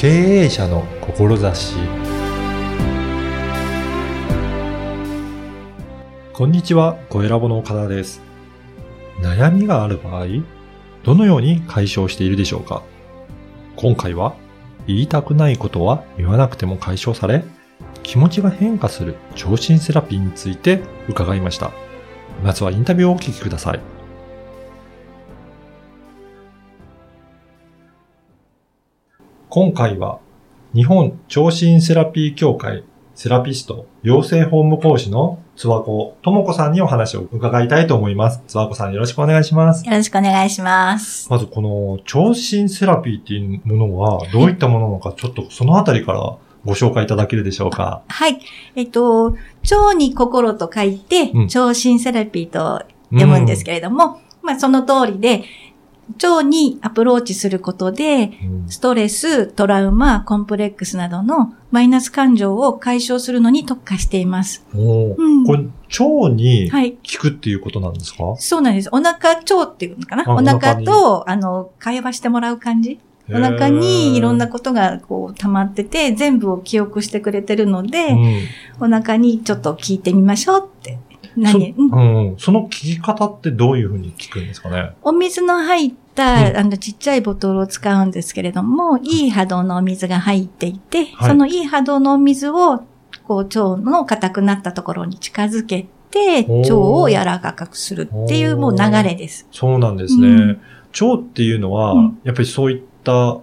経営者の志こんにちは、小ラボの岡田です。悩みがある場合、どのように解消しているでしょうか？今回は、言いたくないことは言わなくても解消され、気持ちが変化する聴診セラピーについて伺いました。まずはインタビューをお聞きください。今回は、日本聴診セラピー協会セラピスト養成法務講師のつわこともこさんにお話を伺いたいと思います。つわこさんよろしくお願いします。よろしくお願いします。まずこの聴診セラピーっていうものはどういったものなのか、ちょっとそのあたりからご紹介いただけるでしょうか。はい。えっと、腸に心と書いてうん、聴診セラピーと読むんですけれども、まあその通りで、腸にアプローチすることで、うん。ストレス、トラウマ、コンプレックスなどのマイナス感情を解消するのに特化しています。おー。うん。これ、腸にはい。効くっていうことなんですか、そうなんです。お腹腸っていうのかな？あお腹と、あの、会話してもらう感じ？お腹にいろんなことがこう溜まってて、全部を記憶してくれてるので、うん。お腹にちょっと聞いてみましょうって。何、うんうん。うんその効き方ってどういうふうに効くんですかね？お水の入っあの、ちっちゃいボトルを使うんですけれども、いい波動のお水が入っていて、はいそのいい波動のお水を、こう、腸の硬くなったところに近づけて、腸を柔らかくするっていうもう流れです。そうなんですね。うん腸っていうのは、うんやっぱりそういった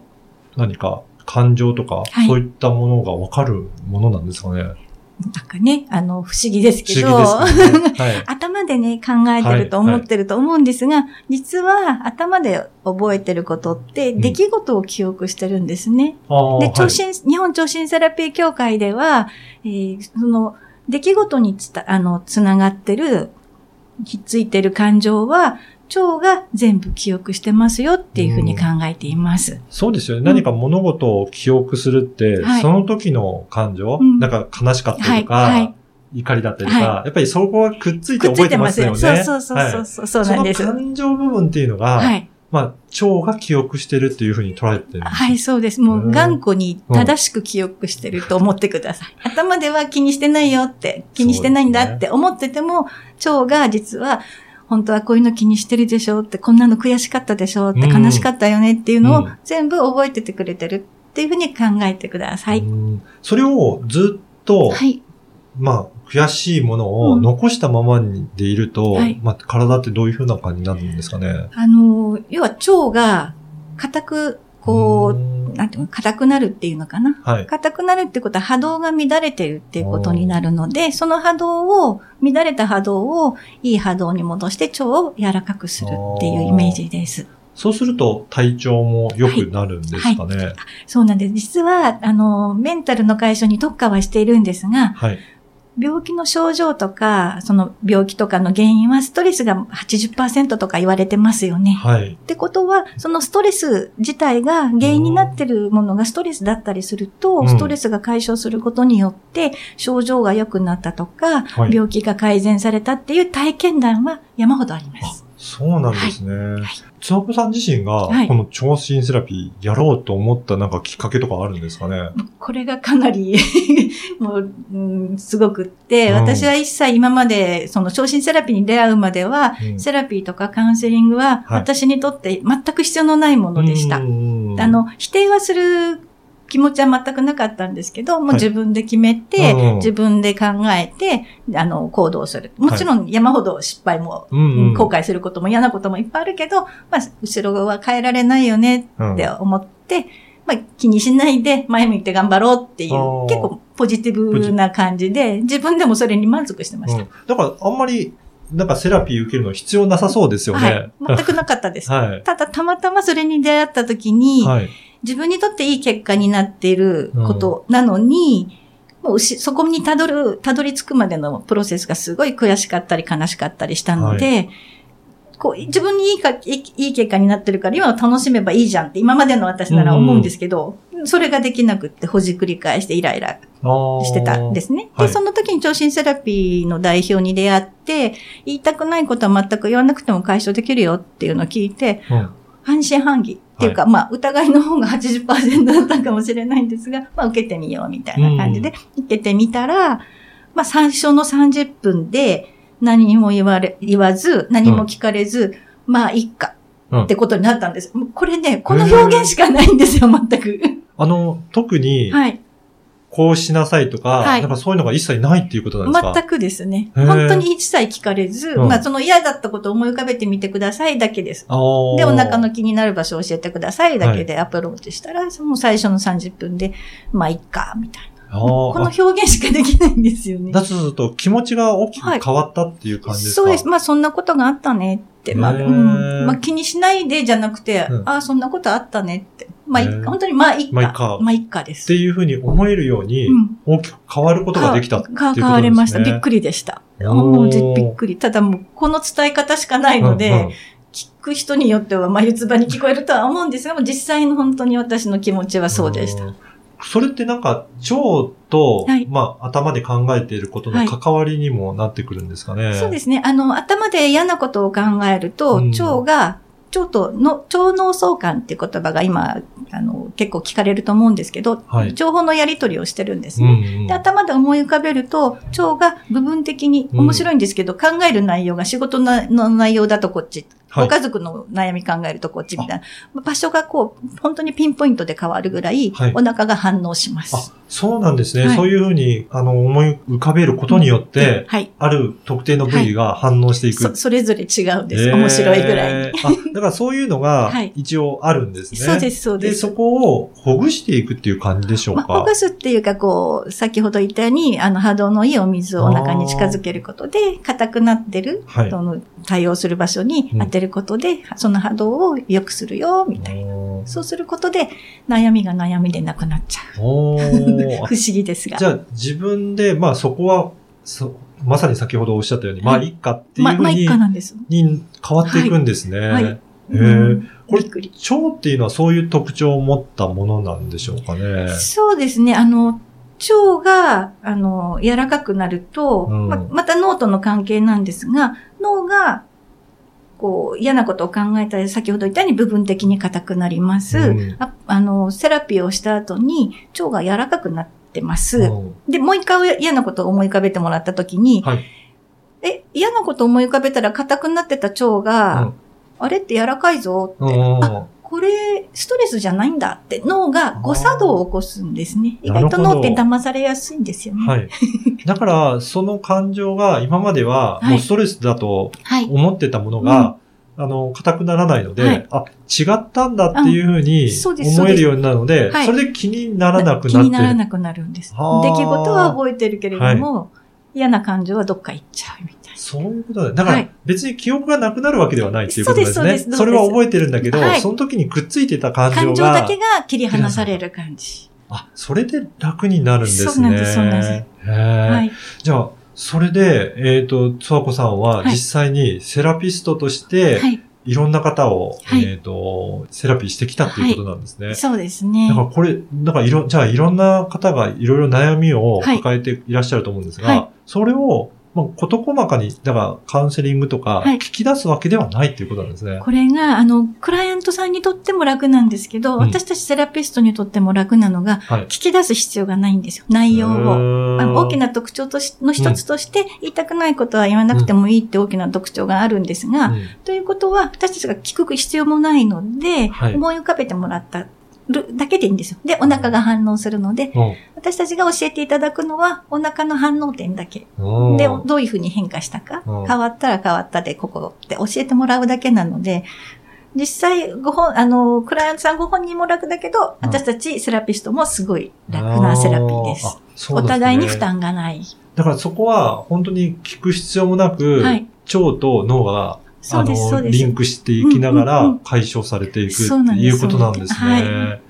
何か感情とか、はいそういったものがわかるものなんですかね。なんかね、あの、不思議です不けど、ね。はい。頭でね、考えてると思ってると思うんですが、実は頭で覚えてることって、ん。出来事を記憶してるんですね。あーで、聴はい診、日本聴診セラピー協会では、えーその、出来事につた、あの、つながってる、ひっついてる感情は、腸が全部記憶してますよっていうふうに考えています。そうですよね。ん。何か物事を記憶するって、はい。その時の感情、うん。なんか悲しかったりとか、はいはい怒りだったりとか、はやっぱりそこがくっついて覚えてますよね。よ。そうそうそうそう、そうなんです。その感情部分っていうのが、はい。まあ、腸が記憶してるっていうふうに捉えてるはい、そうです。もうんう頑固に正しく記憶してると思ってください。頭では気にしてないよって、気にしてないんだって思ってても、腸が実は、本当はこういうの気にしてるでしょって、こんなの悔しかったでしょって、うん悲しかったよねっていうのをうん全部覚えててくれてるっていうふうに考えてください。うんそれをずっと、はい。まあ、悔しいものをうん残したままでいると、はいまあ、体ってどういう風な感じになるんですかね？あの、要は腸が硬く、こう、んなんていうの、硬くなるっていうのかな？はい。硬くなるってことは波動が乱れてるっていうことになるので、その波動を、乱れた波動をいい波動に戻して腸を柔らかくするっていうイメージです。そうすると体調も良くなるんですかね？そうなんです。実は、あの、メンタルの解消に特化はしているんですが、はい。病気の症状とか、その病気とかの原因はストレスが80%とか言われてますよね。はい。ってことは、そのストレス自体が原因になってるものがストレスだったりすると、うんストレスが解消することによって、症状が良くなったとか、はい病気が改善されたっていう体験談は山ほどあります。そうなんですね。つわこさん自身が、はい。この聴診セラピーやろうと思ったなんかきっかけとかあるんですかね？これがかなり もう、うんすごくって、うん。私は一切今まで、その聴診セラピーに出会うまでは、うん。セラピーとかカウンセリングは、はい。私にとって全く必要のないものでした。うん。あ、の、否定はする気持ちは全くなかったんですけど、もうはい自分で決めて、うん自分で考えて、あの、行動する。もちろん山ほど失敗も、うんうん後悔することも嫌なこともいっぱいあるけど、まあ、後ろは変えられないよねって思って、まあ、気にしないで前向いて頑張ろうっていう、結構ポジティブな感じで、自分でもそれに満足してました。うんだからあんまり、なんかセラピー受けるの必要なさそうですよはねい。。全くなかったです。はい。ただ、たまたまそれに出会った時に、はい。自分にとっていい結果になっていることなのに、もうしそこにたどる、たどり着くまでのプロセスがすごい悔しかったり悲しかったりしたので、こう、自分にいいか、いいいい結果になってるから今を楽しめばいいじゃんって今までの私なら思うんですけど、それができなくってほじくり返してイライラしてたんですね。はい。で、その時に聴診セラピーの代表に出会って、言いたくないことは全く言わなくても解消できるよっていうのを聞いて、うん半信半疑っていうか、まあ、疑いの方が80%だったかもしれないんですが、まあ、受けてみようみたいな感じで、受けてみたら、まあ、最初の30分で何も言われ、言わず、何も聞かれず、まあ、いっか。ってことになったんです。これね、この表現しかないんですよ、全く。あの、特に、はい。こうしなさいとか、はい、なんかそういうのが一切ないっていうことなんですか？全くですね。本当に一切聞かれず、うん、まあその嫌だったことを思い浮かべてみてくださいだけです。で、お腹の気になる場所を教えてくださいだけでアプローチしたら、はい、もう最初の30分で、まあいっか、みたいな。この表現しかできないんですよね。だとすると気持ちが大きく変わったっていう感じですか、はい、そうです。まあそんなことがあったねって。まあ、うん、まあ気にしないでじゃなくて、うん、ああ、そんなことあったねって。まあ、本当にまあ一家。まあ一家。まあ一家です。っていうふうに思えるように、大きく変わることができたっていうことですね。変わりました。びっくりでした。もうびっくり。ただもう、この伝え方しかないので、うんうん聞く人によっては眉唾に聞こえるとは思うんですが、実際の本当に私の気持ちはそうでした。それってなんか、腸と、はい、まあ、頭で考えていることの関わりにもなってくるんですかね、はい、そうですね。あの、頭で嫌なことを考えると、腸が腸との、腸脳相関っていう言葉が今、あの、結構聞かれると思うんですけど、はい、情報のやり取りをしてるんですね、うんうん、で。頭で思い浮かべると、腸が部分的に面白いんですけど、うん、考える内容が仕事の内容だとこっち、はい、ご家族の悩み考えるとこっちみたいな、場所がこう、本当にピンポイントで変わるぐらい、お腹が反応します。あ、そうなんですね。そういうふうに、あの、思い浮かべることによって、はい、ある特定の部位が反応していく。そそれぞれ違うんです。面白いぐらいに。あ、だからそういうのが、一応あるんですね。そうです、そうです。で、そこをほぐしていくっていう感じでしょうか、まあ、ほぐすっていうか、こう、先ほど言ったように、あの、波動のいいお水をお腹に近づけることで、硬くなってる、はい、その対応する場所に当てることで、うん、その波動を良くするよ、みたいな。そうすることで、悩みが悩みでなくなっちゃう。不思議ですが。じゃあ、自分で、まあそこは、そまさに先ほどおっしゃったように、はい、まあ一家っていうふうに、まあ、一家なんです。に変わっていくんですね。はい。はい、えー、これ、腸っていうのはそういう特徴を持ったものなんでしょうかね。そうですね。あの、腸が、あの、柔らかくなると、うん、ままた脳との関係なんですが、脳が、こう、嫌なことを考えたり、先ほど言ったように部分的に硬くなります。うん、ああの、セラピーをした後に、腸が柔らかくなってます。うん、で、もう一回嫌なことを思い浮かべてもらった時に、はい、え、嫌なことを思い浮かべたら硬くなってた腸が、あれって柔らかいぞって。あ、これ、ストレスじゃないんだって。脳が誤作動を起こすんですね。意外と脳って騙されやすいんですよね。はい。だから、その感情が今まではもうストレスだと思ってたものが、はいはいあの、硬くならないので、はい、あ、違ったんだっていうふうに思えるようになるので、それで気にならなくなって気にならなくなるんです。出来事は覚えてるけれども、嫌な感情はどっか行っちゃうみたいな。そういうことだ。だから、別に記憶がなくなるわけではないっていうことですね。そうです、そうです。それは覚えてるんだけど、はい、その時にくっついてた感情が。感情だけが切り離される感じ。あ、それで楽になるんですね。そうなんです、そうなんです。はい。じゃあ、それで、えっ、ー、と、つわこさんは実際にセラピストとして、はいいろんな方を、はい、えっ、ー、と、セラピーしてきたっていうことなんですね。はい、そうですね。だからこれ、だからいろ、じゃあいろんな方がいろいろ悩みを抱えていらっしゃると思うんですが、はい、それをまあ、こと細かに、だからカウンセリングとか、聞き出すわけではないっていうことなんですね。はい、これが、あの、クライアントさんにとっても楽なんですけど、うん、私たちセラピストにとっても楽なのが、はい、聞き出す必要がないんですよ。内容を。あの大きな特徴としの一つとして、言いたくないことは言わなくてもいいって大きな特徴があるんですが、うん、ということは、私たちが聞く必要もないので、はい、思い浮かべてもらったるだけでいいんですよ。で、お腹が反応するので、うん、私たちが教えていただくのは、お腹の反応点だけ。で、どういうふうに変化したか、変わったら変わったで、ここって教えてもらうだけなので、実際、ご本、あの、クライアントさんご本人も楽だけど、私たちセラピストもすごい楽なセラピーです。すね、お互いに負担がない。だからそこは、本当に聞く必要もなく、はい、腸と脳があの、リンクしていきながら解消されていくっていうことなんですね。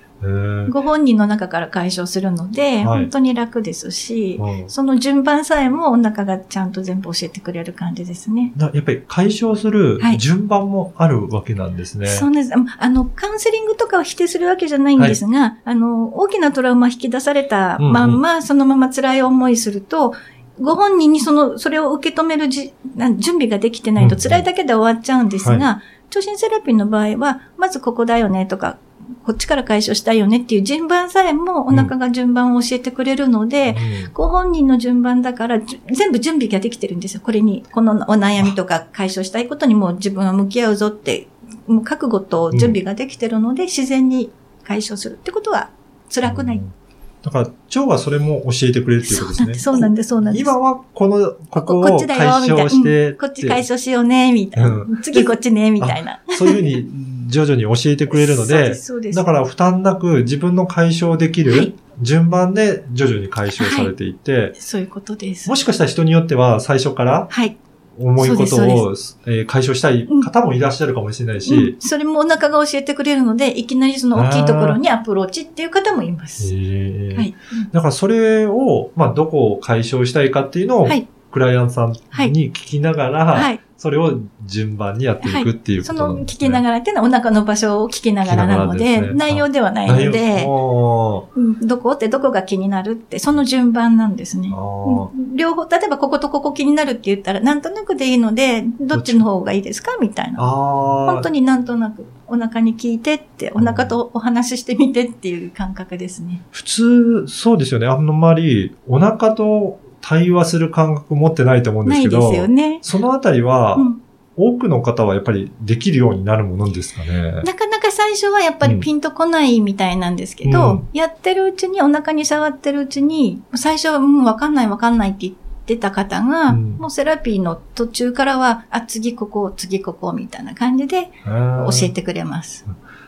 ご本人の中から解消するので、本当に楽ですし、その順番さえもお腹がちゃんと全部教えてくれる感じですね。やっぱり解消する順番もあるわけなんですね。そうです。あの、カウンセリングとかを否定するわけじゃないんですが、はい、あの、大きなトラウマ引き出されたまんま、そのまま辛い思いすると、ご本人にその、それを受け止めるじ準備ができてないと辛いだけで終わっちゃうんですが、うんうん超新セラピーの場合は、まずここだよねとか、こっちから解消したいよねっていう順番さえもお腹が順番を教えてくれるので、ご本人の順番だから、全部準備ができてるんですよ。これに、このお悩みとか解消したいことにもう自分は向き合うぞって、もう覚悟と準備ができてるので、自然に解消するってことは辛くない。うんだから、腸はそれも教えてくれるっていうことですね。そうなんです、そうなんです。今はこの、ここをこっちだよ、解。消して、うんこっち解消しようね、みたいな。うん次こっちね、みたいな。そういうふうに徐々に教えてくれるので、そうでです。だから負担なく自分の解消できるはい順番で徐々に解消されていって、そういうことです。もしかしたら人によっては最初からはい。重いことを、えー解消したい方もいらっしゃるかもしれないし、うんそれもお腹が教えてくれるので、いきなりその大きいところにアプローチっていう方もいます。えー。はい。だからそれを、まあ、どこを解消したいかっていうのを、はいクライアントさんに聞きながら、はい。それを順番にやっていくっていうこその聞となんですね。きながらっていうのはお腹の場所を聞きながらなので、ですね。内容ではないので、どこってどこが気になるって、その順番なんですね。両方、例えばこことここ気になるって言ったら、なんとなくでいいので、どっちの方がいいですか？みたいー。な。本当になんとなく、お腹に聞いてって、お腹とお話ししてみてっていう感覚ですね。普通、そうですよね。あんまり、お腹と対話する感覚持ってないと思うんですけど、ね。そのあたりは、うん多くの方はやっぱりできるようになるものですかね。なかなか最初はやっぱりピンとこないみたいなんですけど、うんやってるうちに、お腹に触ってるうちに、最初は、うん、わかんないわかんないって言ってた方が、うんもうセラピーの途中からは、あ、次ここ、次ここ、みたいな感じで教教えてくれます。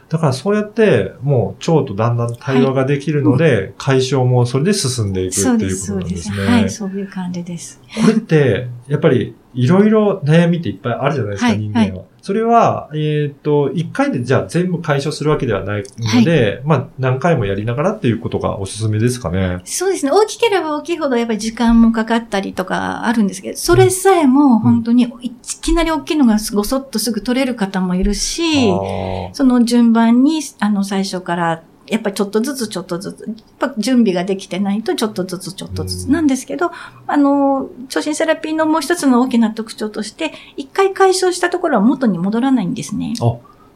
だからそうやって、もう腸とだんだん対話ができるので、解消もそれで進んでいくってそうです、いうことそうで。なんですすね。はい、そういう感じです。これって、やっぱり、いろいろ悩みっていっぱいあるじゃないですか、はい人間は。それは、えっ、と、一回でじゃあ全部解消するわけではないので、まあ、何回もやりながらっていうことがおすすめですかね。そうですね。大きければ大きいほどやっぱり時間もかかったりとかあるんですけど、それさえも本当にいきなり大きいのがごそっとすぐ取れる方もいるし、あーその順番に、あの、最初から、やっぱりちょっとずつちょっとずつ、やっぱ準備ができてないとちょっとずつちょっとずつうんなんですけど、あの、超新セラピーのもう一つの大きな特徴として、一回解消したところは元に戻らないんですね。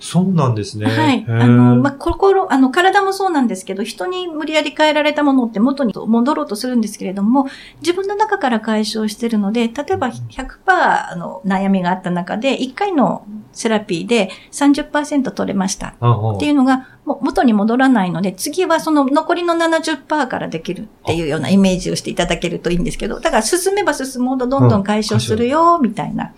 そうなんですね。はい。あの、まあ、心、あの、体もそうなんですけど、人に無理やり変えられたものって元に戻ろうとするんですけれども、自分の中から解消してるので、例えば100%あの悩みがあった中で、1回のセラピーで30%取れました。っていうのが、もう元に戻らないので、次はその残りの70%からできるっていうようなイメージをしていただけるといいんですけど、だから進めば進むほどどんどん解消するよ、みたいな。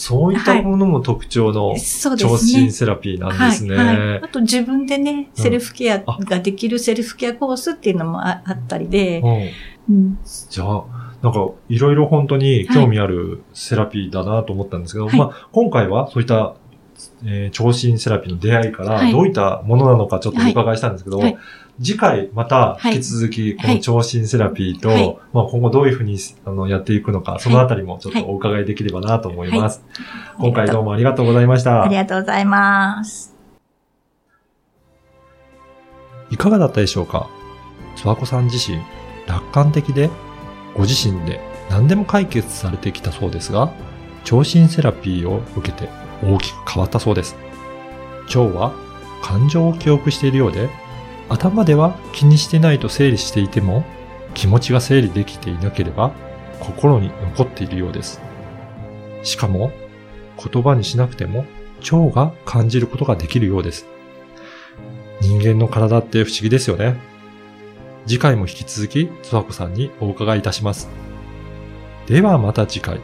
そういったものも特徴のそうで超すね。新。セラピーなんですね。はい、はい。あと自分でね、うん。セルフケアができるセルフケアコースっていうのもああったりで、うん。うん。じゃあ、なんか、いろいろ本当に興味あるセラピーだなと思ったんですけど、はい。まあ、今回はそういった、えー超新セラピーの出会いから、はい。どういったものなのかちょっとお伺いしたんですけど、はい次回また引き続き、この超新セラピーと、はいまあ、今後どういうふうにあのやっていくのか、そのあたりもちょっとお伺いできればなと思います。今回どうもありがとうございました。ありがとうございます。いかがだったでしょうか？諏訪子さん自身、楽観的で、ご自身で何でも解決されてきたそうですが、超新セラピーを受けて大きく変わったそうです。腸は感情を記憶しているようで、頭では気にしてないと整理していても、気持ちが整理できていなければ、心に残っているようです。しかも、言葉にしなくても、腸が感じることができるようです。人間の体って不思議ですよね。次回も引き続き、つわこさんにお伺いいたします。ではまた次回。